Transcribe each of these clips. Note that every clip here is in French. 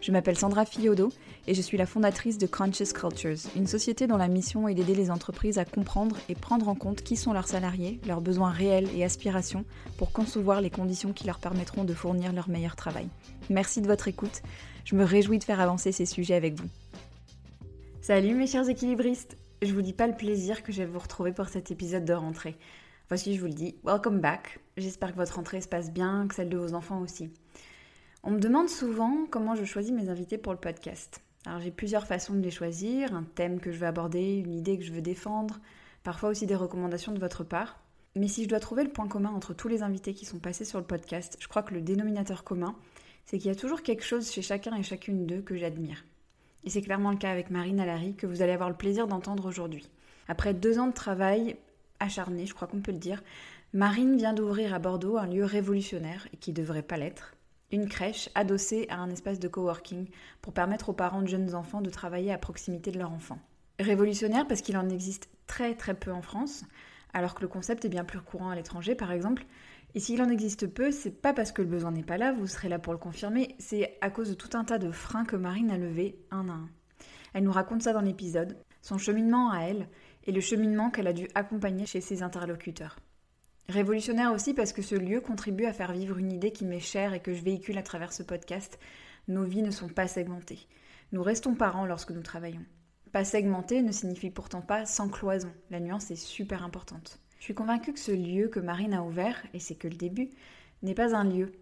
Je m'appelle Sandra Fiodo et je suis la fondatrice de Conscious Cultures, une société dont la mission est d'aider les entreprises à comprendre et prendre en compte qui sont leurs salariés, leurs besoins réels et aspirations pour concevoir les conditions qui leur permettront de fournir leur meilleur travail. Merci de votre écoute, je me réjouis de faire avancer ces sujets avec vous. Salut mes chers équilibristes, je vous dis pas le plaisir que je vais vous retrouver pour cet épisode de rentrée. Voici, je vous le dis, welcome back. J'espère que votre rentrée se passe bien, que celle de vos enfants aussi. On me demande souvent comment je choisis mes invités pour le podcast. Alors j'ai plusieurs façons de les choisir, un thème que je veux aborder, une idée que je veux défendre, parfois aussi des recommandations de votre part. Mais si je dois trouver le point commun entre tous les invités qui sont passés sur le podcast, je crois que le dénominateur commun, c'est qu'il y a toujours quelque chose chez chacun et chacune d'eux que j'admire. Et c'est clairement le cas avec Marine Alary que vous allez avoir le plaisir d'entendre aujourd'hui. Après deux ans de travail acharné, je crois qu'on peut le dire, Marine vient d'ouvrir à Bordeaux un lieu révolutionnaire et qui devrait pas l'être, une crèche adossée à un espace de coworking pour permettre aux parents de jeunes enfants de travailler à proximité de leur enfant. Révolutionnaire parce qu'il en existe très très peu en France, alors que le concept est bien plus courant à l'étranger par exemple. Et s'il en existe peu, c'est pas parce que le besoin n'est pas là, vous serez là pour le confirmer, c'est à cause de tout un tas de freins que Marine a levés un à un. Elle nous raconte ça dans l'épisode, son cheminement à elle et le cheminement qu'elle a dû accompagner chez ses interlocuteurs. Révolutionnaire aussi parce que ce lieu contribue à faire vivre une idée qui m'est chère et que je véhicule à travers ce podcast. Nos vies ne sont pas segmentées. Nous restons parents lorsque nous travaillons. Pas segmenté ne signifie pourtant pas sans cloison. La nuance est super importante. Je suis convaincue que ce lieu que Marine a ouvert, et c'est que le début, n'est pas un lieu.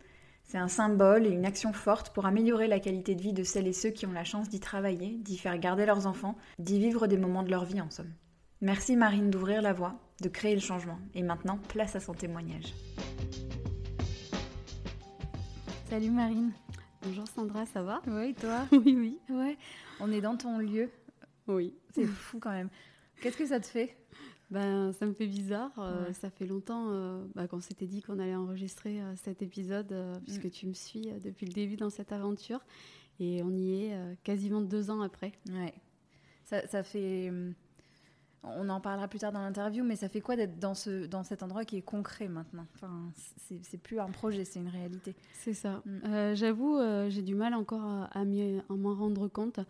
C'est un symbole et une action forte pour améliorer la qualité de vie de celles et ceux qui ont la chance d'y travailler, d'y faire garder leurs enfants, d'y vivre des moments de leur vie en somme. Merci Marine d'ouvrir la voie, de créer le changement. Et maintenant, place à son témoignage. Salut Marine. Bonjour Sandra, ça va? Oui, toi? Oui, oui. Ouais. On est dans ton lieu. Oui. C'est fou quand même. Qu'est-ce que ça te fait? Ben, ça me fait bizarre. Euh, ça fait longtemps euh, bah, qu'on s'était dit qu'on allait enregistrer euh, cet épisode, puisque mm. tu me suis depuis le début dans cette aventure. Et on y est quasiment deux ans après. Ouais. Ça, ça fait hum, on en parlera plus tard dans l'interview, mais ça fait quoi d'être dans, ce, dans cet endroit qui est concret maintenant enfin, C'est plus un projet, c'est une réalité. C'est ça. Mm. Euh, j'avoue, euh, j'ai du mal encore à, m'en rendre compte.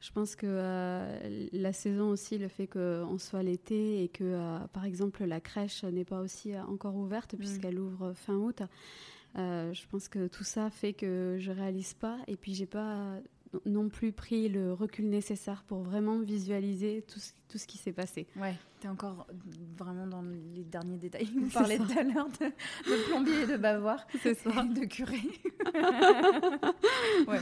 Je pense que euh, la saison aussi, le fait qu'on soit l'été et que, par exemple, la crèche n'est pas aussi encore ouverte mm. puisqu'elle ouvre fin août, je pense que tout ça fait que je réalise pas et puis j'ai pas non plus pris le recul nécessaire pour vraiment visualiser tout ce, tout ce qui s'est passé. Ouais, tu es encore vraiment dans les derniers détails. On parlait tout à l'heure de, plombier et de bavoir. C'est ça. de curé. ouais,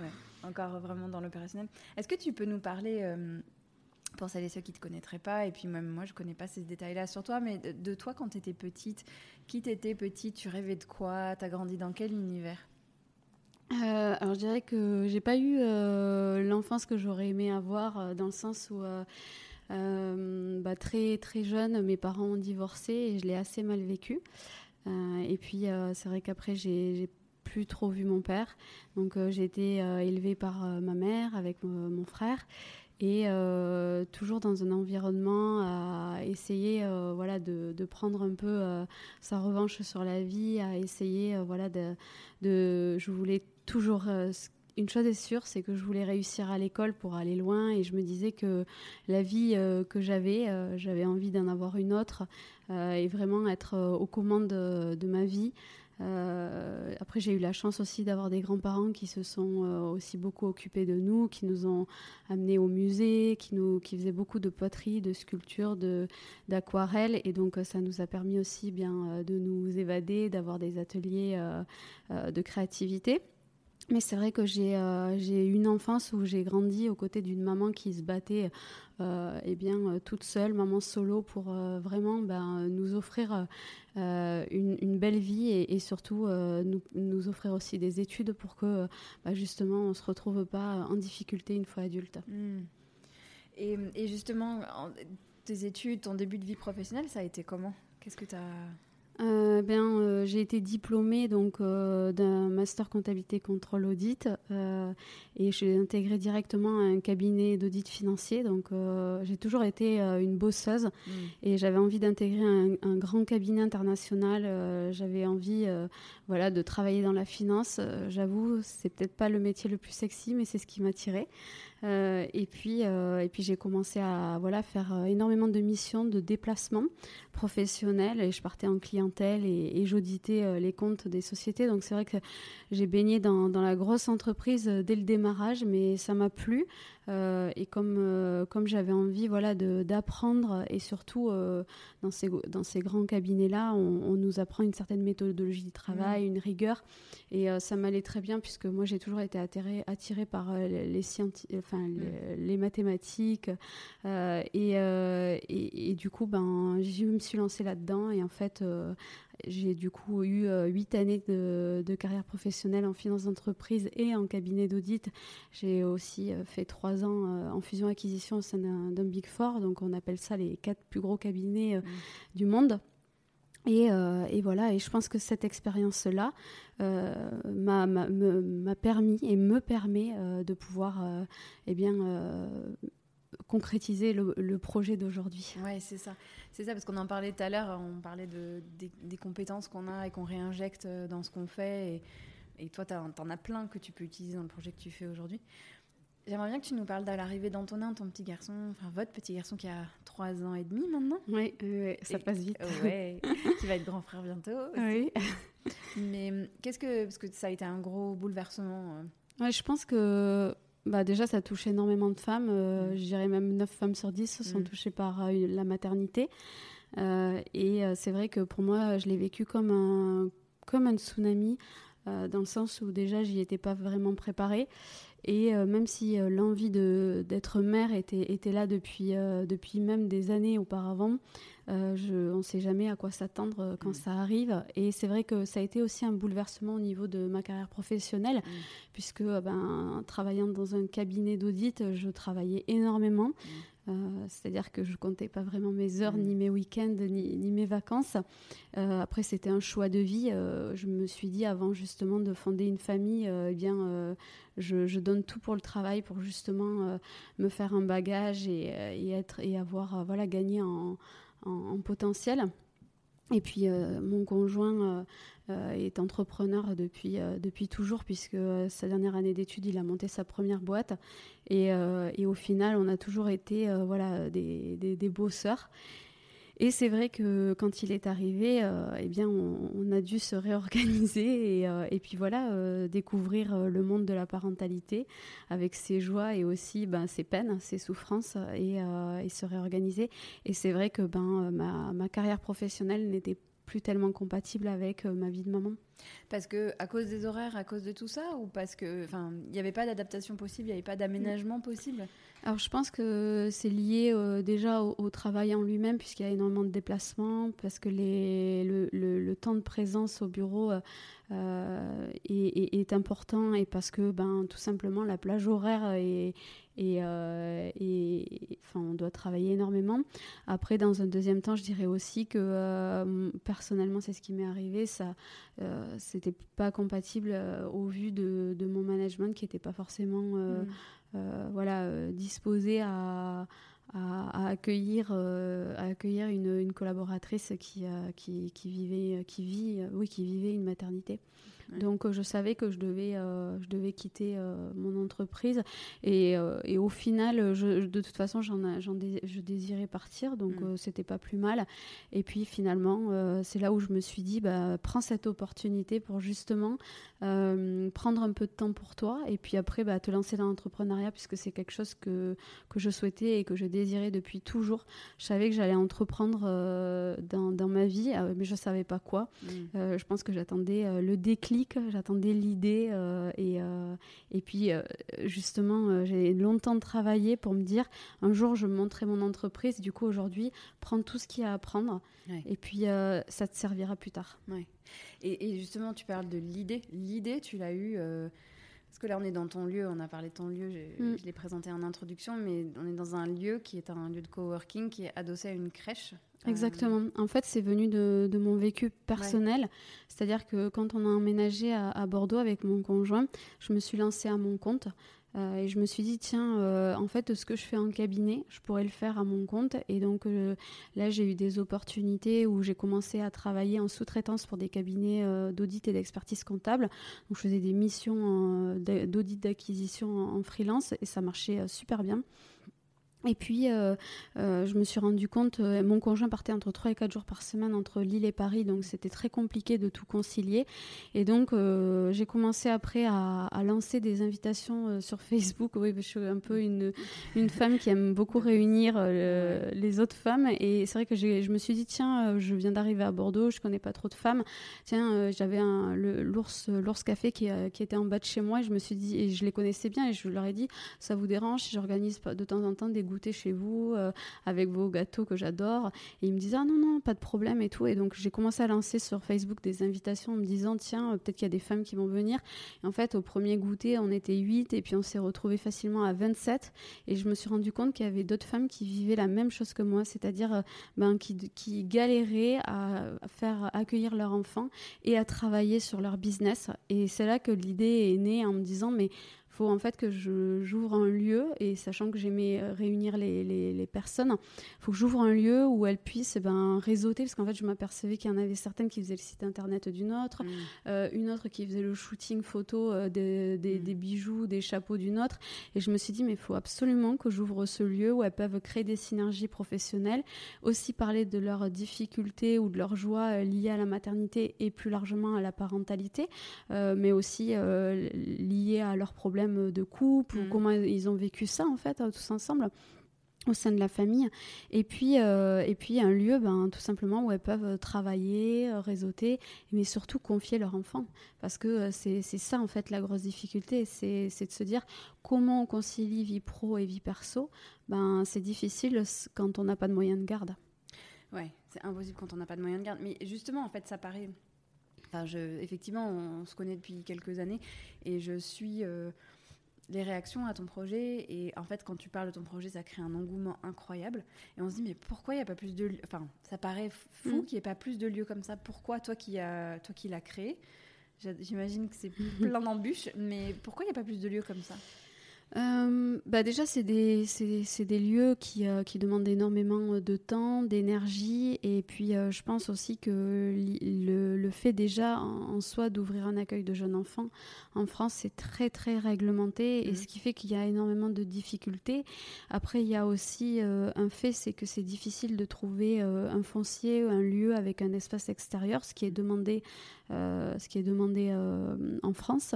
ouais, encore vraiment dans l'opérationnel. Est-ce que tu peux nous parler, euh, pour celles et ceux qui ne te connaîtraient pas, et puis même moi je ne connais pas ces détails-là sur toi, mais de, de toi quand tu étais petite, qui t'étais petite, tu rêvais de quoi, tu as grandi dans quel univers? Euh, alors je dirais que j'ai pas eu euh, l'enfance que j'aurais aimé avoir euh, dans le sens où bah, très très jeune mes parents ont divorcé et je l'ai assez mal vécu. Et puis c'est vrai qu'après j'ai plus trop vu mon père. Donc j'ai été élevée par ma mère avec mon frère et toujours dans un environnement à essayer voilà de, prendre un peu sa revanche sur la vie à essayer voilà de, de je voulais toujours euh, une chose est sûre, c'est que je voulais réussir à l'école pour aller loin et je me disais que la vie euh, que j'avais, euh, j'avais envie d'en avoir une autre et vraiment être aux commandes de, ma vie. après, j'ai eu la chance aussi d'avoir des grands-parents qui se sont aussi beaucoup occupés de nous, qui nous ont amenés au musée, qui, nous, qui faisaient beaucoup de poterie, de sculpture, d'aquarelle. Et donc, ça nous a permis aussi bien de nous évader, d'avoir des ateliers de créativité. Mais c'est vrai que j'ai euh, une enfance où j'ai grandi aux côtés d'une maman qui se battait euh, eh bien, euh, toute seule, maman solo, pour vraiment ben, nous offrir une, une, belle vie et, surtout nous, nous, offrir aussi des études pour que ben, justement on ne se retrouve pas en difficulté une fois adulte. Hmm. Et, et, justement, tes études, ton début de vie professionnelle, ça a été comment? Qu'est-ce que tu as euh, ben, euh, j'ai été diplômée donc euh, d'un master comptabilité contrôle audit et j'ai intégré directement un cabinet d'audit financier. Donc j'ai toujours été une bosseuse mm. et j'avais envie d'intégrer un, grand cabinet international. j'avais envie voilà de travailler dans la finance. J'avoue, c'est peut-être pas le métier le plus sexy, mais c'est ce qui m'attirait. Euh, et puis, euh, et puis j'ai commencé à voilà, faire euh, énormément de missions de déplacement professionnel et je partais en clientèle et, j'auditais les comptes des sociétés. Donc c'est vrai que j'ai baigné dans, dans, la grosse entreprise dès le démarrage, mais ça m'a plu. Euh, et comme, euh, comme j'avais envie voilà, d'apprendre, et surtout euh, dans, ces, dans ces grands cabinets-là, on, nous apprend une certaine méthodologie de travail, mmh. une rigueur. Et ça m'allait très bien, puisque moi j'ai toujours été attirée, attirée par les, enfin, mmh. les, mathématiques. Et, et, et, du coup, ben, je me suis lancée là-dedans. Et en fait, j'ai du coup eu euh, huit années de, carrière professionnelle en finance d'entreprise et en cabinet d'audit. J'ai aussi euh, fait trois ans euh, en fusion-acquisition au sein d'un Big Four, donc on appelle ça les quatre plus gros cabinets mmh. du monde. Et, voilà, et je pense que cette expérience-là m'a permis et me permet de pouvoir eh bien, concrétiser le, projet d'aujourd'hui. Oui, c'est ça. C'est ça, parce qu'on en parlait tout à l'heure, on parlait de, des, compétences qu'on a et qu'on réinjecte euh, dans ce qu'on fait. Et, et toi, tu en as plein que tu peux utiliser dans le projet que tu fais aujourd'hui. J'aimerais bien que tu nous parles de l'arrivée d'Antonin, ton petit garçon, enfin votre petit garçon qui a 3 ans et demi maintenant. Oui, ça passe vite. Ouais, qui va être grand frère bientôt. Oui. Mais qu'est-ce que. Parce que ça a été un gros bouleversement. Euh. Ouais, je pense que bah déjà, ça touche énormément de femmes. Euh, mm. Je dirais même 9 femmes sur 10 sont mm. touchées par euh, la maternité. Euh, et c'est vrai que pour moi, je l'ai vécu comme un, comme un tsunami, dans le sens où déjà, j'y étais pas vraiment préparée. Et même si l'envie d'être mère était, était là depuis, depuis même des années auparavant, euh, je, on ne sait jamais à quoi s'attendre euh, quand mm. ça arrive. Et c'est vrai que ça a été aussi un bouleversement au niveau de ma carrière professionnelle, mm. puisque euh, ben, travaillant dans un cabinet d'audit, je travaillais énormément. Mm. C'est-à-dire que je comptais pas vraiment mes heures, ni mes week-ends, ni, ni, mes vacances. après, c'était un choix de vie. je me suis dit, avant justement de fonder une famille, eh bien, je, je, donne tout pour le travail, pour justement me faire un bagage et, et être et avoir voilà gagné en, en, potentiel. Et puis euh, mon conjoint euh, euh, est entrepreneur depuis, depuis toujours puisque sa dernière année d'études, il a monté sa première boîte. Et, et au final, on a toujours été voilà, des, des, des bosseurs. Et c'est vrai que quand il est arrivé, euh, eh bien, on, a dû se réorganiser et, euh, et puis voilà, euh, découvrir le monde de la parentalité avec ses joies et aussi ben, ses peines, ses souffrances et, se réorganiser. Et c'est vrai que ben, ma carrière professionnelle n'était plus tellement compatible avec ma vie de maman. Parce que à cause des horaires, à cause de tout ça, ou parce que, enfin, il n'y avait pas d'adaptation possible, il n'y avait pas d'aménagement possible? Alors je pense que c'est lié euh, déjà au, travail en lui-même, puisqu'il y a énormément de déplacements, parce que le, temps de présence au bureau euh, euh, est, important, et parce que, ben, tout simplement, la plage horaire est, et, enfin, on doit travailler énormément. Après, dans un deuxième temps, je dirais aussi que personnellement, c'est ce qui m'est arrivé, ça c'était pas compatible euh, au vu de, mon management qui n'était pas forcément euh, mm. voilà, disposé à, à, accueillir, à accueillir une, une collaboratrice qui, qui, qui, vivait, qui, vit, oui, qui vivait une maternité. Donc je savais que je devais, je devais quitter mon entreprise et, et, au final, je, de toute façon, j'en, je désirais partir, donc mm. c'était pas plus mal. Et puis finalement, c'est là où je me suis dit, bah, prends cette opportunité pour justement prendre un peu de temps pour toi et puis après bah, te lancer dans l'entrepreneuriat puisque c'est quelque chose que, que je souhaitais et que je désirais depuis toujours. Je savais que j'allais entreprendre euh, dans, dans, ma vie, euh, mais je ne savais pas quoi. Mm. Euh, je pense que j'attendais le déclic, j'attendais l'idée et, et puis justement j'ai longtemps travaillé pour me dire un jour je montrerai mon entreprise. Du coup aujourd'hui prendre tout ce qu'il y a à apprendre et puis ça te servira plus tard. Ouais. Et, justement, tu parles de l'idée. L'idée, tu l'as eue. Parce que là, on est dans ton lieu, on a parlé de ton lieu, mm. je l'ai présenté en introduction, mais on est dans un lieu qui est un lieu de coworking qui est adossé à une crèche. Euh, Exactement. En fait, c'est venu de, mon vécu personnel. C'est-à-dire que quand on a emménagé à, Bordeaux avec mon conjoint, je me suis lancée à mon compte. Euh, et je me suis dit, tiens, euh, en fait, ce que je fais en cabinet, je pourrais le faire à mon compte. Et donc euh, là, j'ai eu des opportunités où j'ai commencé à travailler en sous-traitance pour des cabinets d'audit et d'expertise comptable. Donc je faisais des missions d'audit d'acquisition en freelance et ça marchait super bien. Et puis, euh, euh, je me suis rendu compte, euh, mon conjoint partait entre 3 et 4 jours par semaine entre Lille et Paris, donc c'était très compliqué de tout concilier. Et donc, j'ai commencé après à, lancer des invitations sur Facebook. Oui, je suis un peu une, une femme qui aime beaucoup réunir les autres femmes. Et c'est vrai que je me suis dit, tiens, je viens d'arriver à Bordeaux, je connais pas trop de femmes. Tiens, j'avais l'ours café qui, qui, était en bas de chez moi et je me suis dit, et je les connaissais bien et je leur ai dit, ça vous dérange si j'organise de temps en temps des chez vous euh, avec vos gâteaux que j'adore. Et il me disait, ah non, non, pas de problème et tout. Et donc, j'ai commencé à lancer sur Facebook des invitations en me disant, tiens, euh, peut-être qu'il y a des femmes qui vont venir. Et en fait, au premier goûter, on était 8 et puis on s'est retrouvé facilement à 27. Et je me suis rendu compte qu'il y avait d'autres femmes qui vivaient la même chose que moi, c'est-à-dire euh, ben, qui, qui galéraient à faire accueillir leurs enfants et à travailler sur leur business. Et c'est là que l'idée est née en me disant, mais faut en fait que j'ouvre un lieu et sachant que j'aimais euh, réunir les, les, personnes, faut que j'ouvre un lieu où elles puissent eh ben, réseauter parce qu'en fait je m'apercevais qu'il y en avait certaines qui faisaient le site internet d'une autre, mm. euh, une autre qui faisait le shooting photo euh, des, des, mm. des, bijoux, des chapeaux d'une autre et je me suis dit mais il faut absolument que j'ouvre ce lieu où elles peuvent créer des synergies professionnelles, aussi parler de leurs difficultés ou de leurs joies liées à la maternité et plus largement à la parentalité, mais aussi liées à leurs problèmes de couple ou mm. comment ils ont vécu ça en fait tous ensemble au sein de la famille. Et puis euh, et puis un lieu ben tout simplement où elles peuvent travailler euh, réseauter mais surtout confier leur enfant. Parce que euh, c'est ça en fait la grosse difficulté c'est de se dire comment on concilie vie pro et vie perso. Ben c'est difficile quand on n'a pas de moyens de garde. Ouais c'est impossible quand on n'a pas de moyens de garde. Mais justement en fait ça paraît Enfin, je, effectivement, on, se connaît depuis quelques années et je suis les réactions à ton projet. Et en fait, quand tu parles de ton projet, ça crée un engouement incroyable. Et on se dit, mais pourquoi il n'y a pas plus de... Enfin, ça paraît fou mm. qu'il n'y ait pas plus de lieux comme ça. Pourquoi toi qui, a, toi qui l'as créé? J'imagine que c'est plein d'embûches, mais pourquoi il n'y a pas plus de lieux comme ça? Euh, bah déjà, c'est des, des, lieux qui, euh, qui, demandent énormément de temps, d'énergie. Et puis, euh, je pense aussi que le, le fait déjà en, soi d'ouvrir un accueil de jeunes enfants en France, c'est très, très réglementé. Et mmh. ce qui fait qu'il y a énormément de difficultés. Après, il y a aussi un fait, c'est que c'est difficile de trouver un foncier, un lieu avec un espace extérieur, ce qui est demandé euh, ce qui est demandé euh, en France.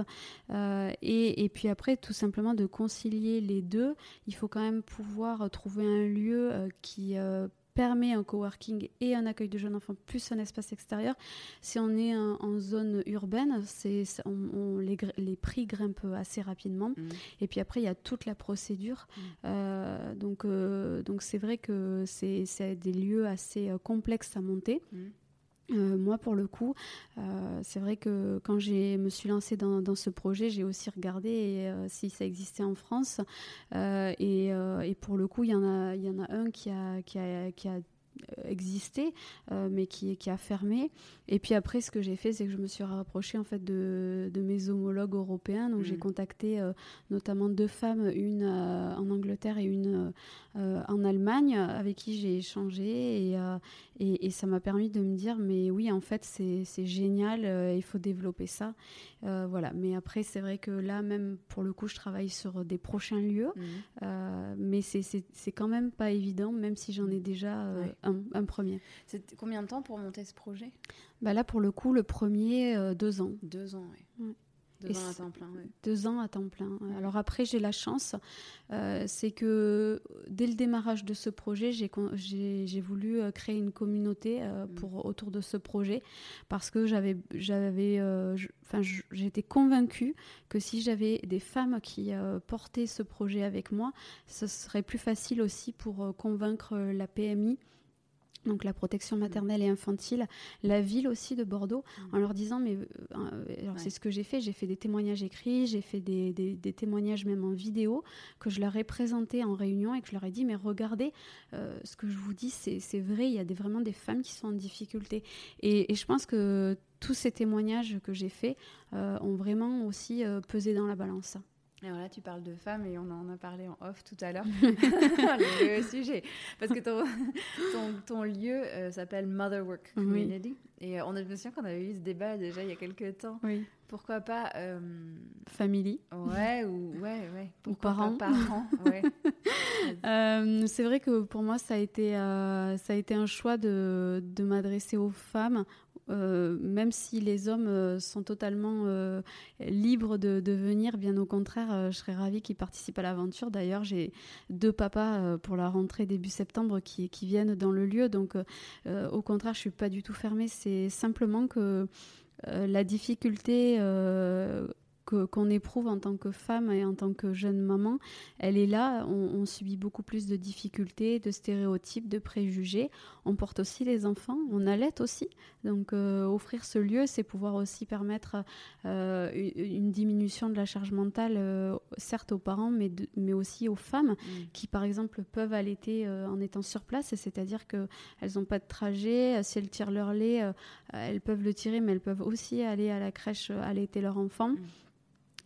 Euh, et, et, puis après, tout simplement de concilier les deux, il faut quand même pouvoir trouver un lieu qui permet un coworking et un accueil de jeunes enfants plus un espace extérieur. Si on est en, zone urbaine, c'est, on, les, les, prix grimpent assez rapidement. Mmh. Et puis après, il y a toute la procédure. Mmh. donc, donc c'est vrai que c'est, c'est des lieux assez complexes à monter. Mmh. Euh, moi, pour le coup, euh, c'est vrai que quand je me suis lancée dans, ce projet, j'ai aussi regardé euh, si ça existait en France. Et, pour le coup, il y, en a, y en a un qui a, qui a, qui a existé, mais qui, qui, a fermé. Et puis après, ce que j'ai fait, c'est que je me suis rapprochée en fait de, de mes homologues européens. Donc j'ai mmh. contacté notamment deux femmes, une en Angleterre et une en Allemagne, avec qui j'ai échangé. Et, et, ça m'a permis de me dire, mais oui, en fait, c'est génial, euh, il faut développer ça. Euh, voilà. Mais après, c'est vrai que là, même pour le coup, je travaille sur des prochains lieux. Euh, mais c'est quand même pas évident, même si j'en ai déjà un, premier. C'est combien de temps pour monter ce projet? Bah Là, pour le coup, le premier, deux ans. Deux ans, oui. Deux ans à temps plein. Deux ans à temps plein. Alors après, j'ai la chance, euh, c'est que dès le démarrage de ce projet, j'ai voulu euh, créer une communauté euh, mm. pour, autour de ce projet parce que j'avais, enfin, j'étais convaincue que si j'avais des femmes qui portaient ce projet avec moi, ce serait plus facile aussi pour convaincre la PMI donc la protection mm. maternelle et infantile, la ville aussi de Bordeaux, mm. en leur disant, mais euh, c'est ce que j'ai fait, j'ai fait des témoignages écrits, j'ai fait des, témoignages même en vidéo, que je leur ai présenté en réunion et que je leur ai dit, mais regardez, euh, ce que je vous dis, c'est vrai, il y a des, vraiment des femmes qui sont en difficulté. Et, je pense que tous ces témoignages que j'ai faits euh, ont vraiment aussi pesé dans la balance. Alors là, tu parles de femmes et on en a parlé en off tout à l'heure, le sujet. Parce que ton, ton, lieu euh, s'appelle Motherwork Community. Et euh, on a l'impression qu'on avait eu ce débat déjà il y a quelques temps. Oui. Pourquoi pas. Euh... Family. Ouais, ou, ouais, ouais. ou parents. parents ouais. Euh, c'est vrai que pour moi, ça a été, ça a été un choix de, de m'adresser aux femmes, euh, même si les hommes euh, sont totalement euh, libres de, venir, bien au contraire, je serais ravie qu'ils participent à l'aventure. D'ailleurs, j'ai deux papas pour la rentrée début septembre qui, qui viennent dans le lieu, donc au contraire, je suis pas du tout fermée. C'est simplement que la difficulté qu'on éprouve en tant que femme et en tant que jeune maman, elle est là. On, subit beaucoup plus de difficultés, de stéréotypes, de préjugés. On porte aussi les enfants, on allait aussi. Donc euh, offrir ce lieu, c'est pouvoir aussi permettre euh, une diminution de la charge mentale, euh, certes aux parents, mais, mais aussi aux femmes mm. qui, par exemple, peuvent allaiter en étant sur place. C'est-à-dire qu'elles n'ont pas de trajet. Si elles tirent leur lait, elles peuvent le tirer, mais elles peuvent aussi aller à la crèche allaiter leur enfant. Mm.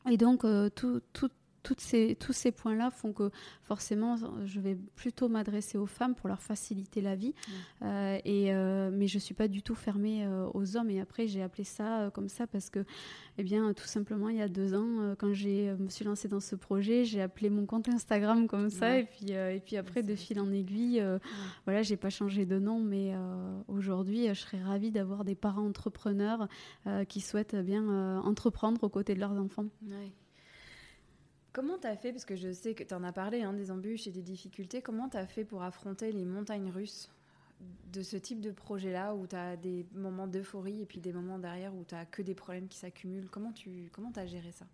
Et donc, euh, tout, tout, toutes ces, tous ces points-là font que forcément, je vais plutôt m'adresser aux femmes pour leur faciliter la vie. Euh, et, euh, mais je ne suis pas du tout fermée aux hommes. Et après, j'ai appelé ça comme ça parce que, eh bien, tout simplement, il y a deux ans, quand je me suis lancée dans ce projet, j'ai appelé mon compte Instagram comme ça. Et, puis, et puis après, de fil en aiguille, voilà, j'ai pas changé de nom. Mais aujourd'hui, je serais ravie d'avoir des parents entrepreneurs qui souhaitent bien entreprendre aux côtés de leurs enfants. Comment tu as fait, parce que je sais que tu en as parlé, hein, des embûches et des difficultés, comment tu as fait pour affronter les montagnes russes de ce type de projet-là, où tu as des moments d'euphorie et puis des moments derrière où tu as que des problèmes qui s'accumulent? Comment tu comment as géré ça?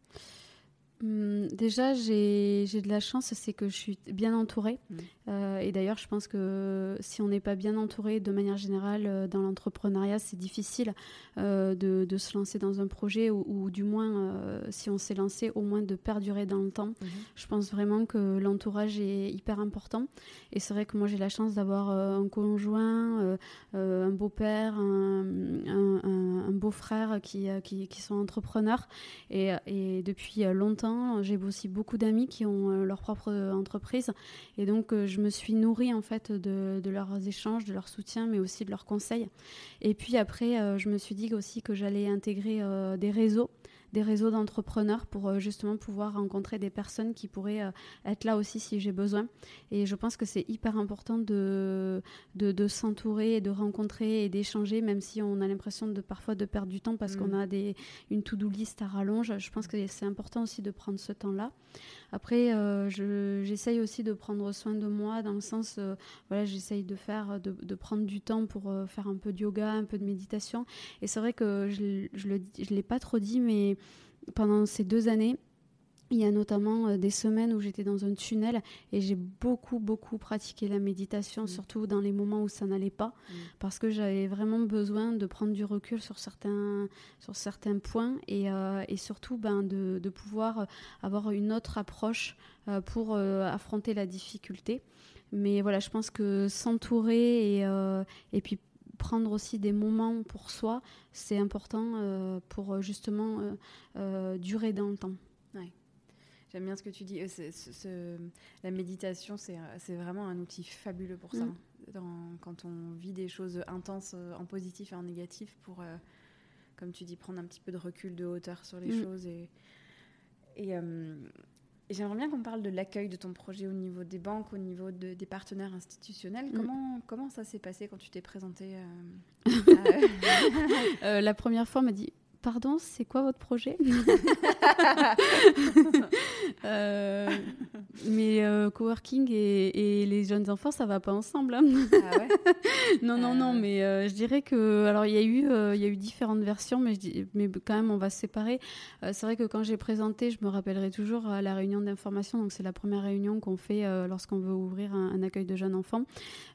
Déjà, j'ai de la chance, c'est que je suis bien entourée. Mmh. Euh, et d'ailleurs, je pense que si on n'est pas bien entouré de manière générale euh, dans l'entrepreneuriat, c'est difficile euh, de, de, se lancer dans un projet ou, du moins, si on s'est lancé, au moins de perdurer dans le temps. Mmh. Je pense vraiment que l'entourage est hyper important. Et c'est vrai que moi, j'ai la chance d'avoir un conjoint, un beau-père, un, un, beau-frère qui, qui, qui, sont entrepreneurs. Et, et depuis longtemps, j'ai aussi beaucoup d'amis qui ont euh, leur propre entreprise. Et donc, euh, je me suis nourrie en fait de, leurs échanges, de leur soutien, mais aussi de leurs conseils. Et puis après, euh, je me suis dit aussi que j'allais intégrer des réseaux des réseaux d'entrepreneurs pour euh, justement pouvoir rencontrer des personnes qui pourraient euh, être là aussi si j'ai besoin. Et je pense que c'est hyper important de, de, s'entourer et de rencontrer et d'échanger, même si on a l'impression de parfois de perdre du temps parce qu'on mm. a des, une to-do list à rallonge. Je pense que c'est important aussi de prendre ce temps-là. Après, euh, j'essaye aussi de prendre soin de moi dans le sens, voilà, j'essaye de faire, de, prendre du temps pour faire un peu de yoga, un peu de méditation. Et c'est vrai que je ne je l'ai pas trop dit, mais pendant ces deux années, il y a notamment euh, des semaines où j'étais dans un tunnel et j'ai beaucoup, beaucoup pratiqué la méditation, mm. surtout dans les moments où ça n'allait pas, mm. parce que j'avais vraiment besoin de prendre du recul sur certains, sur certains points et, euh, et surtout ben, de, de, pouvoir avoir une autre approche euh, pour affronter la difficulté. Mais voilà, je pense que s'entourer et, et puis prendre aussi des moments pour soi, c'est important euh, pour euh, justement euh, durer dans le temps. J'aime bien ce que tu dis. la méditation, c'est vraiment un outil fabuleux pour ça. Mm. quand on vit des choses intenses en positif et en négatif, pour, comme tu dis, prendre un petit peu de recul, de hauteur sur les mm. choses. Et, et, j'aimerais bien qu'on parle de l'accueil de ton projet au niveau des banques, au niveau de, des partenaires institutionnels. Mm. Comment, comment ça s'est passé quand tu t'es présentée euh, euh, La première fois, on m'a dit pardon, c'est quoi votre projet euh, Mais euh, coworking et, les jeunes enfants, ça va pas ensemble. Hein. Ah ouais non, non, non, mais je dirais que alors il y a eu il y a eu différentes versions, mais je mais quand même on va se séparer. c'est vrai que quand j'ai présenté, je me rappellerai toujours à la réunion d'information. Donc c'est la première réunion qu'on fait lorsqu'on veut ouvrir un, accueil de jeunes enfants.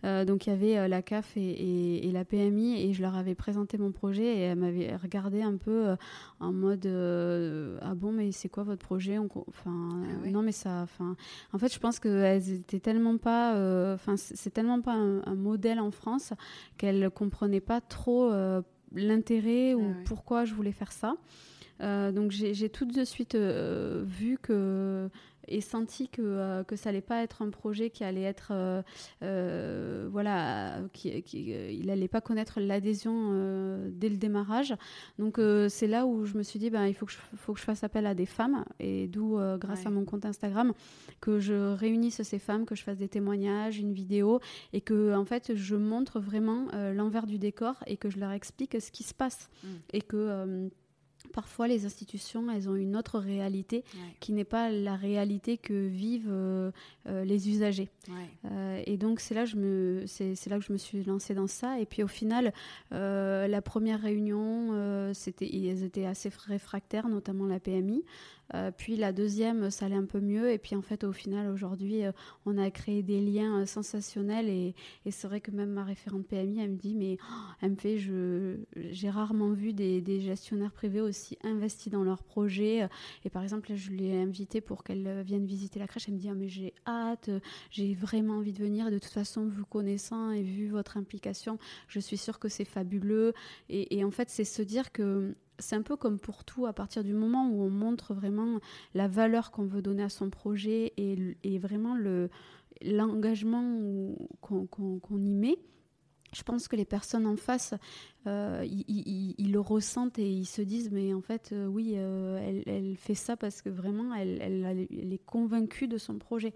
donc il y avait la CAF et, et, la PMI et je leur avais présenté mon projet et elle m'avait regardé un peu euh, en mode euh, ah bon mais c'est quoi votre projet? Enfin ah non mais ça enfin en fait je pense qu'elles étaient tellement pas euh, enfin c'est tellement pas un, modèle en France qu'elles comprenaient pas trop l'intérêt ou ah pourquoi je voulais faire ça. Donc j'ai tout de suite vu que et senti que, euh, que ça allait pas être un projet qui allait être euh, euh, voilà qui, qui il allait pas connaître l'adhésion dès le démarrage. Donc c'est là où je me suis dit ben il faut que je, faut que je fasse appel à des femmes et d'où grâce à mon compte Instagram que je réunisse ces femmes que je fasse des témoignages une vidéo et que en fait je montre vraiment l'envers du décor et que je leur explique ce qui se passe. Mmh. et que parfois les institutions, elles ont une autre réalité qui n'est pas la réalité que vivent euh, euh, les usagers. Euh, et donc c'est là, je me, c'est, là que je me suis lancée dans ça. Et puis au final, la première réunion, c'était, ils étaient assez réfractaires, notamment la PMI. Euh, puis la deuxième, ça allait un peu mieux. Et puis en fait, au final, aujourd'hui, euh, on a créé des liens euh, sensationnels. Et, c'est vrai que même ma référente PMI, elle me dit, mais oh, elle me fait, j'ai rarement vu des, gestionnaires privés aussi investis dans leurs projets. Et par exemple, je l'ai invitée pour qu'elle vienne visiter la crèche. Elle me dit, ah, mais j'ai hâte, j'ai vraiment envie de venir. de toute façon, vous connaissant et vu votre implication, je suis sûre que c'est fabuleux. Et en fait, c'est se dire que c'est un peu comme pour tout, à partir du moment où on montre vraiment la valeur qu'on veut donner à son projet et, vraiment l'engagement qu'on y met, je pense que les personnes en face, euh, ils, le ressentent et ils se disent, mais en fait, euh, oui, euh, elle, fait ça parce que vraiment, elle, est convaincue de son projet.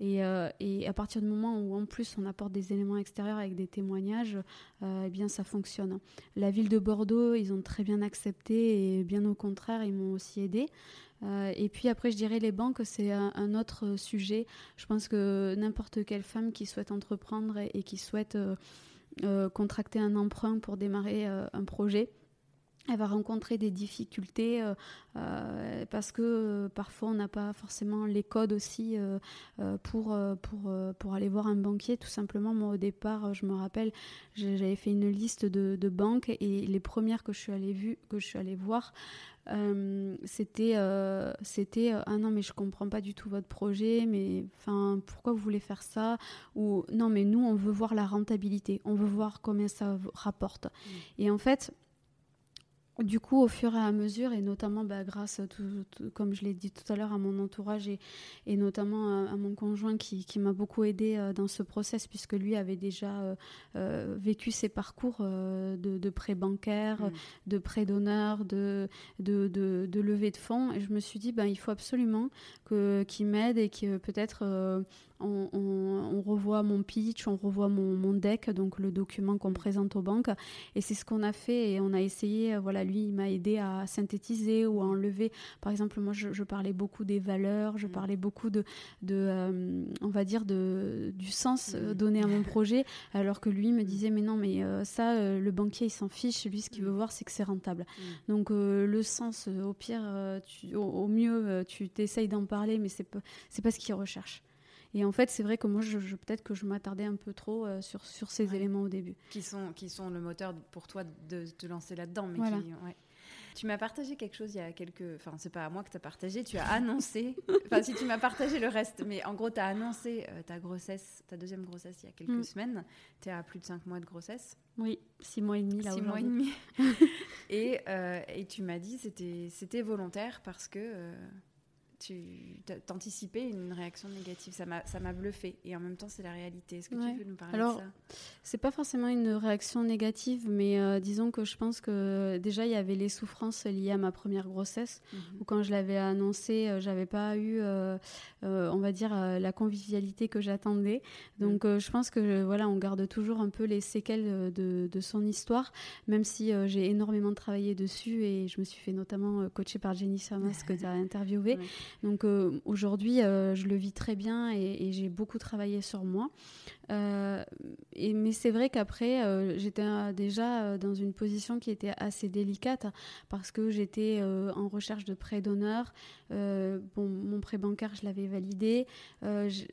Et, à partir du moment où, en plus, on apporte des éléments extérieurs avec des témoignages, eh bien, ça fonctionne. La ville de Bordeaux, ils ont très bien accepté et bien au contraire, ils m'ont aussi aidé. et puis après, je dirais les banques, c'est un, autre sujet. Je pense que n'importe quelle femme qui souhaite entreprendre et qui souhaite euh, contracter un emprunt pour démarrer euh, un projet elle va rencontrer des difficultés euh, parce que parfois on n'a pas forcément les codes aussi pour, pour, pour aller voir un banquier. Tout simplement, moi au départ, je me rappelle, j'avais fait une liste de, de, banques et les premières que je suis allée, vue, que je suis allée voir, euh, c'était euh, c'était euh, ah non mais je comprends pas du tout votre projet mais enfin pourquoi vous voulez faire ça? Ou non mais nous on veut voir la rentabilité on veut voir combien ça rapporte mmh. et en fait du coup, au fur et à mesure, et notamment bah, grâce, comme je l'ai dit tout à l'heure, à mon entourage et, et notamment à, mon conjoint qui, qui m'a beaucoup aidé euh, dans ce process, puisque lui avait déjà euh, euh, vécu ses parcours de, de, prêts bancaires, mmh. de prêts d'honneur, de, de, de, levée de fonds. Et je me suis dit, ben, il faut absolument qu'il m'aide et que peut-être on, revoit mon pitch, on revoit mon, deck, donc le document qu'on présente aux banques. Et c'est ce qu'on a fait et on a essayé, voilà, lui, il m'a aidé à synthétiser ou à enlever. Par exemple, moi, je, parlais beaucoup des valeurs, je mm. parlais beaucoup de, de euh, on va dire, de, du sens euh, mm. donné à mon projet, alors que lui me disait, mais non, mais ça, le banquier, il s'en fiche. Lui, ce qu'il veut mm. voir, c'est que c'est rentable. Donc, le sens, au pire, au, mieux, tu t'essayes d'en parler, mais c'est pas, c'est pas ce qu'il recherche. Et en fait, c'est vrai que moi, je, peut-être que je m'attardais un peu trop euh, sur, sur ces éléments au début. Qui sont, qui sont le moteur pour toi de te lancer là-dedans. Mais Tu m'as partagé quelque chose il y a quelques. Enfin, c'est pas à moi que tu as partagé, tu as annoncé. enfin, si tu m'as partagé le reste, mais en gros, tu as annoncé euh, ta grossesse, ta deuxième grossesse il y a quelques mm. semaines. Tu es à plus de cinq mois de grossesse. Oui, six mois et demi là Six mois et demi. et, euh, et tu m'as dit c'était c'était volontaire parce que tu t'anticipais une réaction négative. Ça m'a bluffé. Et en même temps, c'est la réalité. Est-ce que tu peux nous parler Alors, de ça? C'est pas forcément une réaction négative, mais euh, disons que je pense que déjà, il y avait les souffrances liées à ma première grossesse, mhm. où quand je l'avais annoncé, euh, j'avais pas eu, euh, on va dire, la convivialité que j'attendais. Donc, mhm. je pense que voilà, on garde toujours un peu les séquelles de, de son histoire, même si j'ai énormément travaillé dessus et je me suis fait notamment coacher par Jenny Samas que tu as interviewé. Donc euh, aujourd'hui, euh, je le vis très bien et, j'ai beaucoup travaillé sur moi. Euh, mais c'est vrai qu'après, j'étais déjà dans une position qui était assez délicate parce que j'étais en recherche de prêt d'honneur. mon prêt bancaire, je l'avais validé,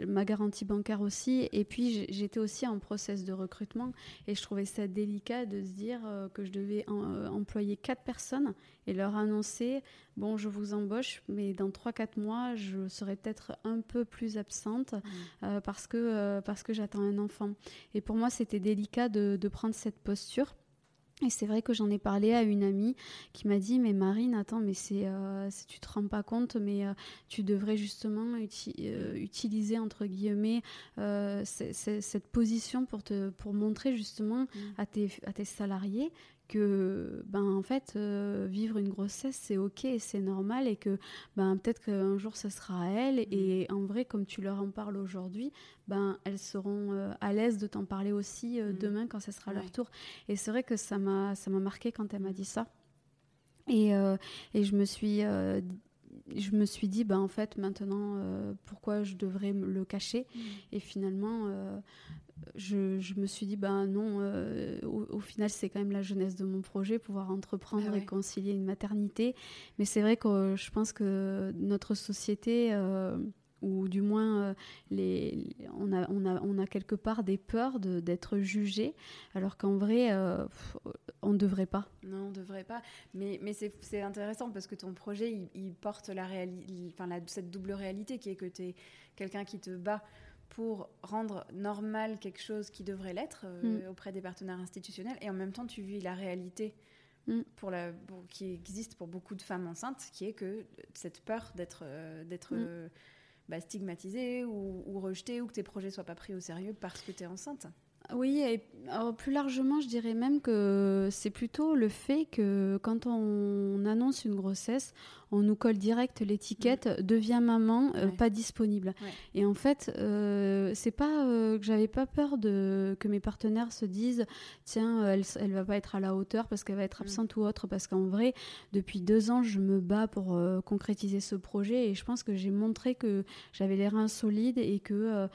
ma garantie bancaire aussi. Et puis, j'étais aussi en process de recrutement et je trouvais ça délicat de se dire que je devais employer quatre personnes et leur annoncer bon, je vous embauche, mais dans 3-4 mois, je serai peut-être un peu plus absente mmh. euh, parce que, euh, parce que j'attends un enfant. Et pour moi, c'était délicat de, de, prendre cette posture. Et c'est vrai que j'en ai parlé à une amie qui m'a dit mais Marine attends mais c'est euh, tu te rends pas compte mais tu devrais justement utiliser entre guillemets cette position pour te pour montrer justement mmh. à tes à tes salariés que ben en fait euh, vivre une grossesse c'est ok c'est normal et que ben peut-être qu'un jour ça sera à elle mm. et en vrai comme tu leur en parles aujourd'hui ben elles seront euh, à l'aise de t'en parler aussi euh, mm. demain quand ça sera leur tour et c'est vrai que ça m'a ça m'a marqué quand elle m'a dit ça et, et je me suis je me suis dit, ben, en fait, maintenant, pourquoi je devrais le cacher mm. Et finalement, je, me suis dit, ben non, euh, au, final, c'est quand même la jeunesse de mon projet, pouvoir entreprendre bah et concilier une maternité. Mais c'est vrai que je pense que notre société, euh, ou du moins, euh, les, on, a, on, a, on a quelque part des peurs d'être jugé, alors qu'en vrai, on ne devrait pas. Non, on ne devrait pas. Mais, mais c'est intéressant parce que ton projet, il, porte la enfin, cette double réalité qui est que tu es quelqu'un qui te bat pour rendre normal quelque chose qui devrait l'être euh, mm. auprès des partenaires institutionnels et en même temps tu vis la réalité mm. pour la, qui existe pour beaucoup de femmes enceintes qui est que cette peur d'être euh, d'être mm. Bah, stigmatisée ou, ou, rejetée ou que tes projets soient pas pris au sérieux parce que tu es enceinte. Oui, et plus largement, je dirais même que c'est plutôt le fait que quand on annonce une grossesse, on nous colle direct l'étiquette mm. devient maman, euh, pas disponible. Et en fait, euh, c'est pas euh, que j'avais pas peur de que mes partenaires se disent tiens, elle, elle va pas être à la hauteur parce qu'elle va être mm. absente ou autre. Parce qu'en vrai, depuis deux ans, je me bats pour concrétiser ce projet et je pense que j'ai montré que j'avais les reins solides et que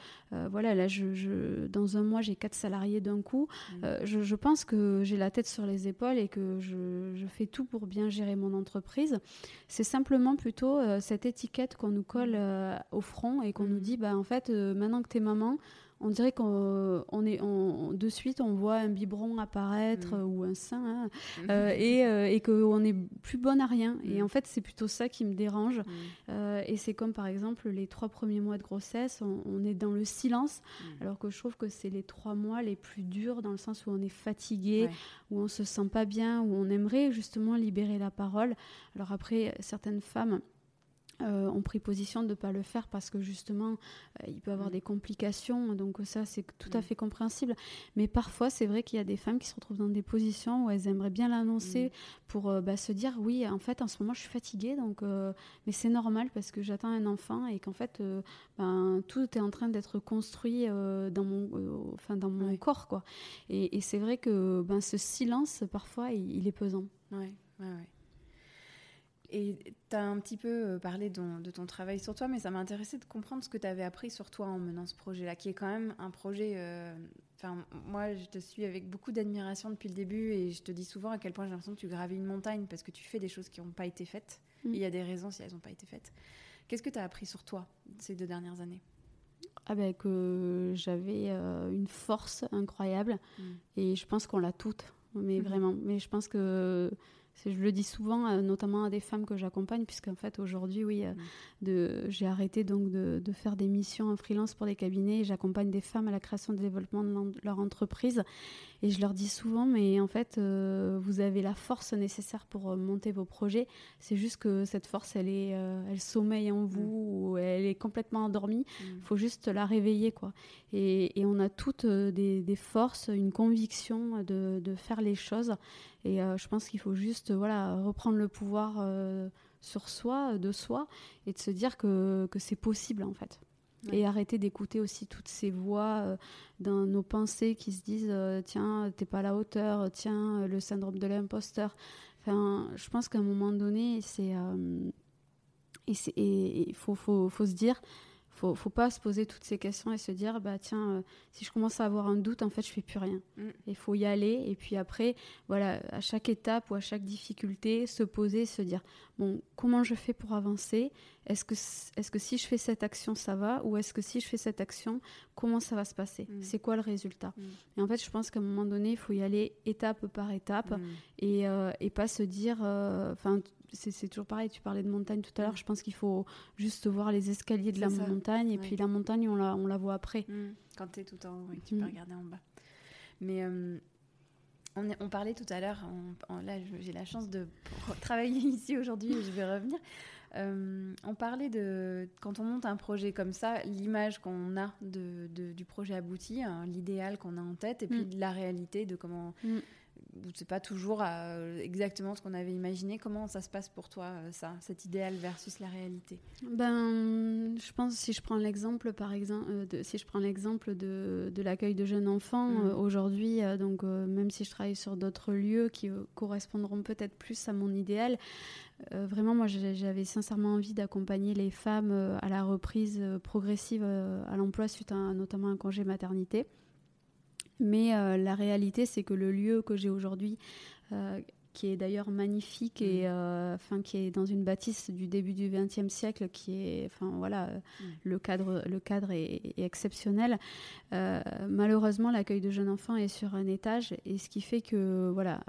voilà, là, je, dans un mois, j'ai quatre salariés d'un coup. Mm. Je, pense que j'ai la tête sur les épaules et que je, je fais tout pour bien gérer mon entreprise. C'est simplement plutôt euh, cette étiquette qu'on nous colle euh, au front et qu'on nous mm. dit, bah, en fait, euh, maintenant que tu es maman, on dirait qu'on on est de suite on voit un biberon apparaître mm. ou un sein hein, mm. euh, et, euh, et qu'on est plus bonne à rien. Et mm. en fait c'est plutôt ça qui me dérange. Euh, et c'est comme par exemple les trois premiers mois de grossesse on, est dans le silence alors que je trouve que c'est les trois mois les plus durs dans le sens où on est fatigué où on se sent pas bien où on aimerait justement libérer la parole. Alors après certaines femmes euh, ont pris position de ne pas le faire parce que justement euh, il peut avoir mm. des complications donc ça c'est tout à mm. fait compréhensible mais parfois c'est vrai qu'il y a des femmes qui se retrouvent dans des positions où elles aimeraient bien l'annoncer mm. pour euh, bah, se dire oui en fait en ce moment je suis fatiguée donc mais c'est normal parce que j'attends un enfant et qu'en fait ben, tout est en train d'être construit dans mon enfin dans mon corps quoi et, c'est vrai que ben, ce silence parfois il, est pesant ouais ouais ouais et tu as un petit peu euh, parlé de, ton travail sur toi, mais ça m'a intéressé de comprendre ce que tu avais appris sur toi en menant ce projet-là, qui est quand même un projet. Euh, enfin, moi, je te suis avec beaucoup d'admiration depuis le début et je te dis souvent à quel point j'ai l'impression que tu gravis une montagne parce que tu fais des choses qui n'ont pas été faites. Mm. Il y a des raisons si elles n'ont pas été faites. Qu'est-ce que tu as appris sur toi ces deux dernières années? Ah ben, que j'avais euh, une force incroyable mm. et je pense qu'on l'a toute, mais mm-hmm. vraiment. Mais je pense que je le dis souvent, euh, notamment à des femmes que j'accompagne, puisqu'en fait aujourd'hui, oui, euh, j'ai arrêté donc de, faire des missions en freelance pour les cabinets. J'accompagne des femmes à la création et développement de leur entreprise. Et je leur dis souvent, mais en fait, euh, vous avez la force nécessaire pour monter vos projets. C'est juste que cette force, elle, est, elle sommeille en vous mm. ou elle est complètement endormie. Il mm. faut juste la réveiller. quoi. Et, on a toutes des, forces, une conviction de, de, faire les choses. Et je pense qu'il faut juste voilà, reprendre le pouvoir sur soi, de soi, et de se dire que, que c'est possible en fait. Et arrêter d'écouter aussi toutes ces voix euh, dans nos pensées qui se disent euh, tiens, t'es pas à la hauteur, tiens, le syndrome de l'imposteur. Enfin, je pense qu'à un moment donné, c'est. Euh, et il faut, faut, faut, se dire faut, faut pas se poser toutes ces questions et se dire bah tiens euh, si je commence à avoir un doute en fait je fais plus rien mm. il faut y aller et puis après voilà à chaque étape ou à chaque difficulté se poser se dire bon comment je fais pour avancer? Est-ce que est-ce que si je fais cette action ça va? Ou est-ce que si je fais cette action comment ça va se passer? Mm. c'est quoi le résultat? Mm. et en fait je pense qu'à un moment donné il faut y aller étape par étape et, euh, et pas se dire euh, enfin c'est toujours pareil, tu parlais de montagne tout à l'heure, mm. je pense qu'il faut juste voir les escaliers de la montagne, et puis la montagne, on la, on la voit après. Mm. Quand tu es tout en haut, tu peux mm. regarder en bas. Mais euh, on, on, parlait tout à l'heure, là j'ai la chance de travailler ici aujourd'hui, et je vais revenir. Euh, on parlait de, quand on monte un projet comme ça, l'image qu'on a de, du projet abouti, hein, l'idéal qu'on a en tête, et puis de la réalité, de comment c'est pas toujours euh, exactement ce qu'on avait imaginé. Comment ça se passe pour toi, euh, ça, cet idéal versus la réalité? Ben, je pense si je prends l'exemple, par exemple, euh, de, si je prends l'exemple de, de l'accueil de jeunes enfants mmh. aujourd'hui, donc même si je travaille sur d'autres lieux qui correspondront peut-être plus à mon idéal, vraiment, moi, j'avais sincèrement envie d'accompagner les femmes à la reprise progressive à l'emploi suite à notamment un congé maternité. Mais euh, la réalité, c'est que le lieu que j'ai aujourd'hui, euh, qui est d'ailleurs magnifique et mm. euh, enfin qui est dans une bâtisse du début du XXe siècle, qui est, enfin voilà, mm. le cadre, le cadre est, exceptionnel. malheureusement, l'accueil de jeunes enfants est sur un étage et ce qui fait que voilà,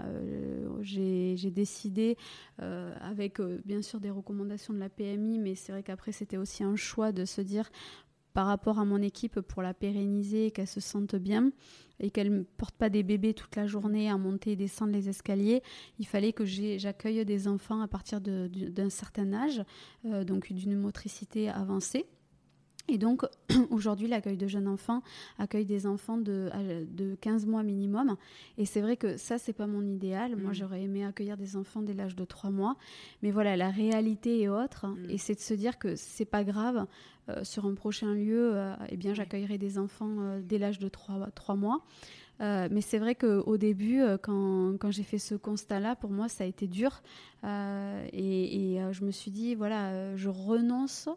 j'ai décidé avec bien sûr des recommandations de la PMI, mais c'est vrai qu'après c'était aussi un choix de se dire par rapport à mon équipe pour la pérenniser, qu'elle se sente bien et qu'elle ne porte pas des bébés toute la journée à monter et descendre les escaliers, il fallait que j'accueille des enfants à partir d'un certain âge, euh, donc d'une motricité avancée. Et donc, aujourd'hui, l'accueil de jeunes enfants accueille des enfants de, de 15 mois minimum. Et c'est vrai que ça, c'est pas mon idéal. Moi, mm. j'aurais aimé accueillir des enfants dès l'âge de 3 mois. Mais voilà, la réalité est autre. Mm. Et c'est de se dire que c'est pas grave. Euh, sur un prochain lieu, euh, eh bien, j'accueillerai des enfants euh, dès l'âge de 3, 3 mois. mais c'est vrai qu'au début, quand, quand j'ai fait ce constat-là, pour moi, ça a été dur. et, et je me suis dit, voilà, je renonce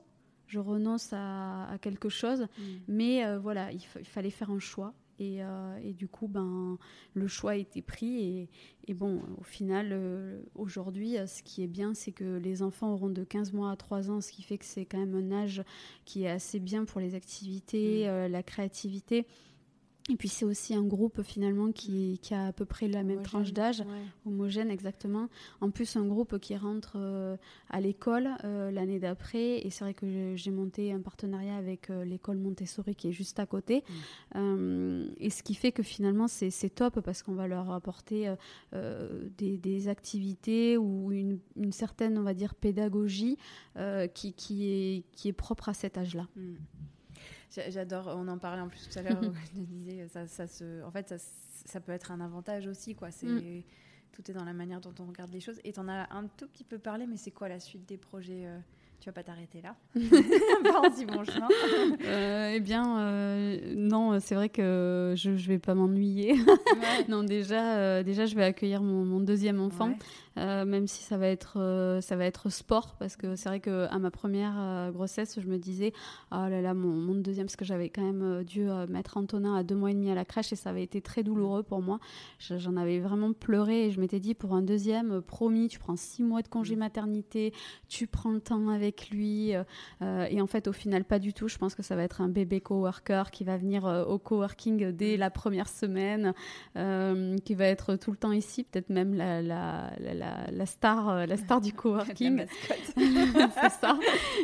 je renonce à, quelque chose. Mm. Mais euh, voilà, il, fallait faire un choix. Euh, et, du coup, ben, le choix a été pris. Et, et bon, au final, euh, aujourd'hui, ce qui est bien, c'est que les enfants auront de 15 mois à 3 ans, ce qui fait que c'est quand même un âge qui est assez bien pour les activités, mm. la créativité. Et puis c'est aussi un groupe finalement qui, qui, a à peu près la même tranche d'âge, homogène exactement. En plus un groupe qui rentre euh, à l'école euh, l'année d'après. Et c'est vrai que j'ai monté un partenariat avec euh, l'école Montessori qui est juste à côté. Mm. et ce qui fait que finalement c'est top parce qu'on va leur apporter des, des, activités ou une, une, certaine on va dire pédagogie qui, qui, est, qui est propre à cet âge-là. Mm. J'adore, on en parlait en plus tout à l'heure, je disais, ça, ça se, en fait, ça, ça, peut être un avantage aussi, quoi. C'est, mm. Tout est dans la manière dont on regarde les choses. Et tu en as un tout petit peu parlé, mais c'est quoi la suite des projets euh, tu vas pas t'arrêter là. pas en si bon chemin. Euh, eh bien, euh, non, c'est vrai que je ne vais pas m'ennuyer. non, déjà, euh, déjà, je vais accueillir mon, deuxième enfant, même si ça va être, ça va être sport, parce que c'est vrai qu'à ma première grossesse, je me disais, oh là là, mon, deuxième, parce que j'avais quand même dû mettre Antonin à deux mois et demi à la crèche, et ça avait été très douloureux pour moi. J'en avais vraiment pleuré, et je m'étais dit, pour un deuxième, promis, tu prends six mois de congé maternité, tu prends le temps avec lui. Euh, euh, et en fait, au final, pas du tout. Je pense que ça va être un bébé coworker qui va venir euh, au coworking dès la première semaine, qui va être tout le temps ici, peut-être même la, la, star, la star du coworking. c'est ça.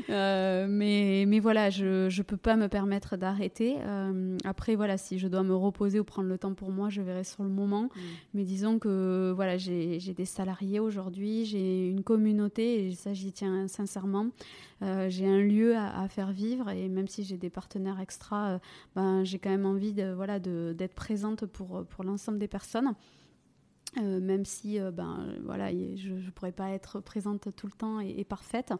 mais, mais voilà, je ne peux pas me permettre d'arrêter. après, voilà, si je dois me reposer ou prendre le temps pour moi, je verrai sur le moment. Mm. Mais disons que voilà, j'ai des salariés aujourd'hui, j'ai une communauté et ça, j'y tiens sincèrement. J'ai un lieu à, faire vivre et même si j'ai des partenaires extra, ben, j'ai quand même envie de, voilà, d'être présente pour, pour l'ensemble des personnes. Euh, même si euh, ben voilà je ne pourrais pas être présente tout le temps et, parfaite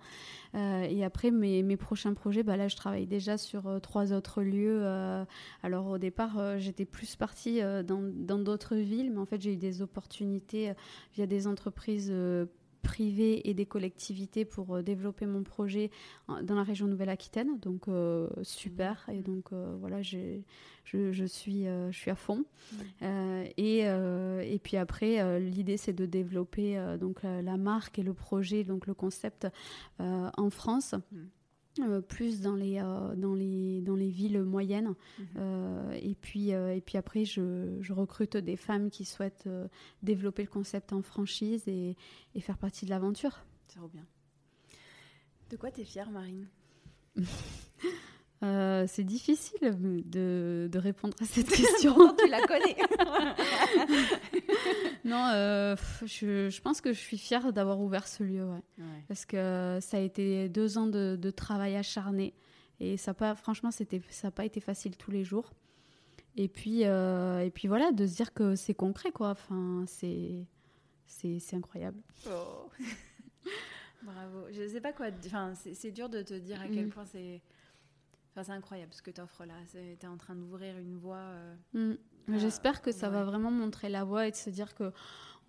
euh, et après mes, mes prochains projets bah là je travaille déjà sur trois autres lieux alors au départ j'étais plus partie dans d'autres villes mais en fait j'ai eu des opportunités via des entreprises privés et des collectivités pour euh, développer mon projet dans la région Nouvelle-Aquitaine. Donc, euh, super. Et donc, euh, voilà, je, je, suis, je suis à fond. et, et puis après, l'idée, c'est de développer donc, la, marque et le projet, donc le concept en France. Mm. Euh, plus dans les, euh, dans, les, dans les villes moyennes. Mhm. Euh, et, puis, et puis après, je, je, recrute des femmes qui souhaitent développer le concept en franchise et, et faire partie de l'aventure. C'est trop bien. De quoi tu es fière, Marine? Euh, c'est difficile de, de, répondre à cette question. tu la connais. non, euh, je, je, pense que je suis fière d'avoir ouvert ce lieu, ouais. parce que ça a été deux ans de, de travail acharné et ça pas, franchement, c'était, ça n'a pas été facile tous les jours. Et puis, euh, et puis voilà, de se dire que c'est concret, quoi. Enfin, c'est, c'est, c'est incroyable. Oh. Bravo. Je sais pas quoi. Enfin, c'est dur de te dire à quel mm. point c'est c'est incroyable ce que tu offres là. Tu es en train d'ouvrir une voie. Euh, mm. J'espère que ça va vraiment montrer la voie et de se dire que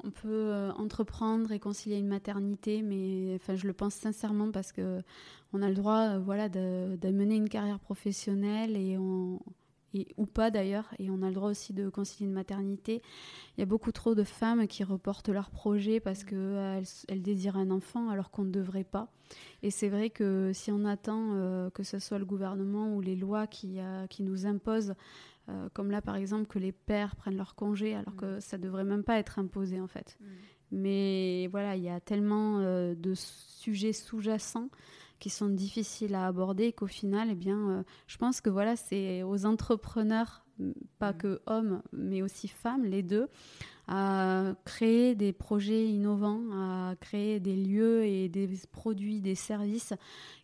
on peut euh, entreprendre et concilier une maternité, mais enfin, je le pense sincèrement parce que on a le droit, euh, voilà, de, de, mener une carrière professionnelle et on, ou pas d'ailleurs, et on a le droit aussi de concilier une maternité. Il y a beaucoup trop de femmes qui reportent leur projet parce qu'elles euh, elles désirent un enfant alors qu'on ne devrait pas. Et c'est vrai que si on attend euh, que ce soit le gouvernement ou les lois qui, euh, qui nous imposent, comme là par exemple que les pères prennent leur congé alors que mm. ça devrait même pas être imposé en fait. Mm. Mais voilà, il y a tellement de sujets sous-jacents qui sont difficiles à aborder qu'au final, eh bien, euh, je pense que voilà, c'est aux entrepreneurs, pas mm. que hommes, mais aussi femmes, les deux, à créer des projets innovants, à créer des lieux et des produits, des services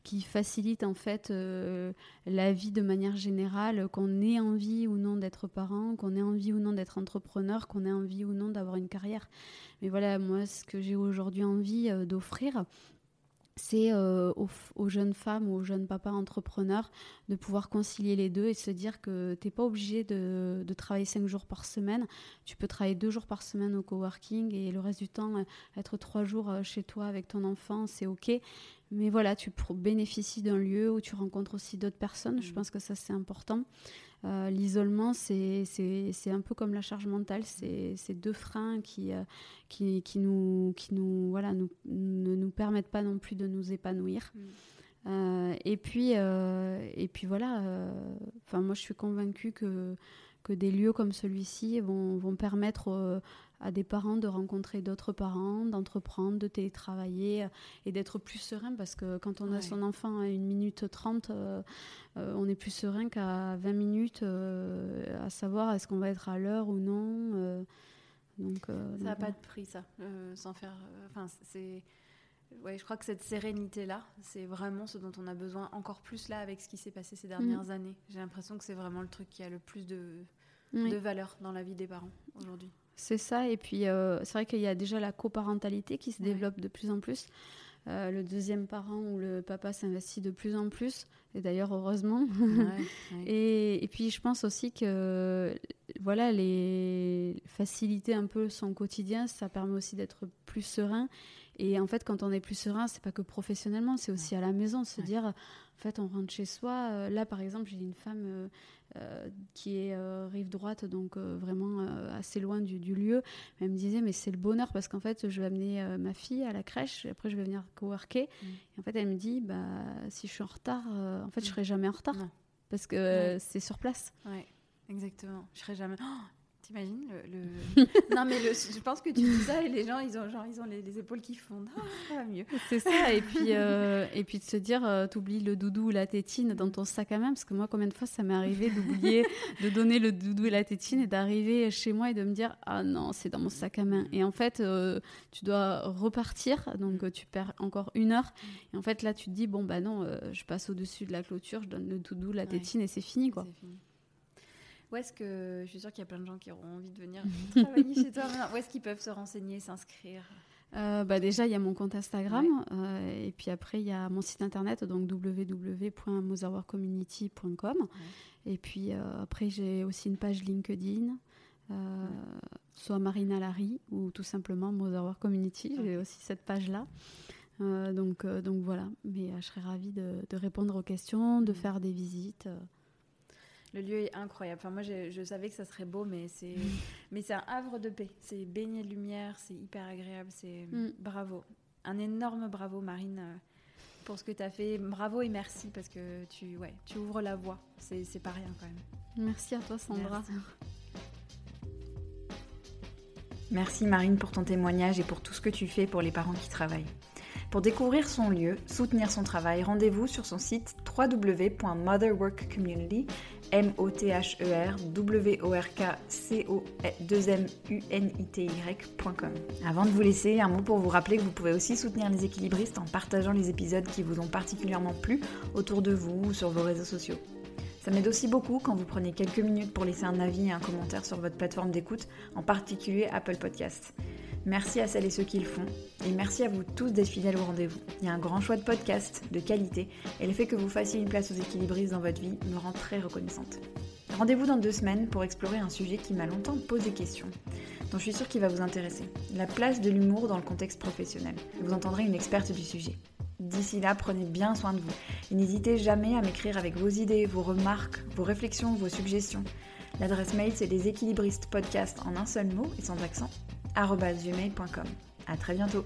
qui facilitent en fait euh, la vie de manière générale, qu'on ait envie ou non d'être parent, qu'on ait envie ou non d'être entrepreneur, qu'on ait envie ou non d'avoir une carrière. Mais voilà, moi, ce que j'ai aujourd'hui envie euh, d'offrir, c'est euh, aux, jeunes femmes ou aux jeunes papas entrepreneurs de pouvoir concilier les deux et se dire que tu n'es pas obligé de, travailler cinq jours par semaine. Tu peux travailler deux jours par semaine au coworking et le reste du temps euh, être trois jours euh, chez toi avec ton enfant, c'est OK. Mais voilà, tu bénéficies d'un lieu où tu rencontres aussi d'autres personnes. Je mmh. pense que ça, c'est important. Euh, l'isolement, c'est un peu comme la charge mentale, c'est deux freins qui, euh, qui, qui, nous, qui nous, voilà, nous, ne nous permettent pas non plus de nous épanouir. Mm. Euh, et, puis, et puis voilà, enfin moi je suis convaincue que, que des lieux comme celui-ci vont, vont permettre à des parents de rencontrer d'autres parents, d'entreprendre, de télétravailler euh, et d'être plus serein parce que quand on a son enfant à 1 minute 30, euh, euh, on est plus serein qu'à 20 minutes à savoir est-ce qu'on va être à l'heure ou non. donc, ça n'a pas de prix, ça, sans faire. Enfin, c'est. Ouais, je crois que cette sérénité-là, c'est vraiment ce dont on a besoin encore plus là avec ce qui s'est passé ces dernières mm. années. J'ai l'impression que c'est vraiment le truc qui a le plus de, de valeur dans la vie des parents aujourd'hui. C'est ça, et puis euh, c'est vrai qu'il y a déjà la coparentalité qui se développe de plus en plus. Euh, le deuxième parent ou le papa s'investit de plus en plus, et d'ailleurs heureusement. et, et, puis je pense aussi que voilà, les faciliter un peu son quotidien, ça permet aussi d'être plus serein. Et en fait, quand on est plus serein, c'est pas que professionnellement, c'est aussi à la maison, de se dire, en fait, on rentre chez soi. Euh, là, par exemple, j'ai une femme euh, qui est euh, rive droite, donc euh, vraiment assez loin du, lieu. elle me disait, mais c'est le bonheur parce qu'en fait, je vais amener ma fille à la crèche, et après je vais venir coworker. Mm. Et en fait, elle me dit, bah, si je suis en retard, en fait, je mm. serai jamais en retard parce que c'est sur place. Ouais, exactement. Je serai jamais. Oh, T'imagines le, Non mais je pense que tu dis ça et les gens ils ont genre ils ont les, épaules qui fondent. Ah, ça va mieux. C'est ça et puis euh, et puis de se dire euh, t'oublies le doudou ou la tétine dans ton sac à main parce que moi combien de fois ça m'est arrivé d'oublier de donner le doudou et la tétine et d'arriver chez moi et de me dire ah non c'est dans mon sac à main et en fait euh, tu dois repartir donc tu perds encore une heure et en fait là tu te dis bon bah non je passe au dessus de la clôture je donne le doudou la tétine et c'est fini quoi. Fini. Où est-ce que je suis sûre qu'il y a plein de gens qui auront envie de venir travailler chez toi Où est-ce qu'ils peuvent se renseigner, s'inscrire? Euh, bah déjà, il y a mon compte Instagram euh, et puis après, il y a mon site internet, donc www.motherworkcommunity.com. Et puis euh, après, j'ai aussi une page LinkedIn, soit Marina Larry ou tout simplement Motherwork Community. J'ai aussi cette page-là. donc, donc voilà, mais je serais ravie de, de, répondre aux questions, de faire des visites. Le lieu est incroyable. Enfin, moi, je, savais que ça serait beau, mais c'est, mais c'est un havre de paix. C'est baigné de lumière, c'est hyper agréable. C'est mm. bravo, un énorme bravo, Marine, euh, pour ce que tu as fait. Bravo et merci parce que tu, ouais, tu ouvres la voie. C'est, c'est pas rien quand même. Merci à toi, Sandra. Merci. Merci Marine pour ton témoignage et pour tout ce que tu fais pour les parents qui travaillent. Pour découvrir son lieu, soutenir son travail, rendez-vous sur son site www.motherworkcommunity m o t h r w o r k c o 2 m u n i t y.com. Avant de vous laisser, un mot pour vous rappeler que vous pouvez aussi soutenir les équilibristes en partageant les épisodes qui vous ont particulièrement plu autour de vous ou sur vos réseaux sociaux. Ça m'aide aussi beaucoup quand vous prenez quelques minutes pour laisser un avis et un commentaire sur votre plateforme d'écoute, en particulier Apple Podcasts. Merci à celles et ceux qui le font. Et merci à vous tous d'être fidèles au rendez-vous. Il y a un grand choix de podcasts, de qualité, et le fait que vous fassiez une place aux équilibristes dans votre vie me rend très reconnaissante. Rendez-vous dans deux semaines pour explorer un sujet qui m'a longtemps posé question, dont je suis sûre qu'il va vous intéresser. La place de l'humour dans le contexte professionnel. Vous entendrez une experte du sujet. D'ici là, prenez bien soin de vous. Et n'hésitez jamais à m'écrire avec vos idées, vos remarques, vos réflexions, vos suggestions. L'adresse mail, c'est les équilibristes podcast en un seul mot et sans accent, gmail.com. À très bientôt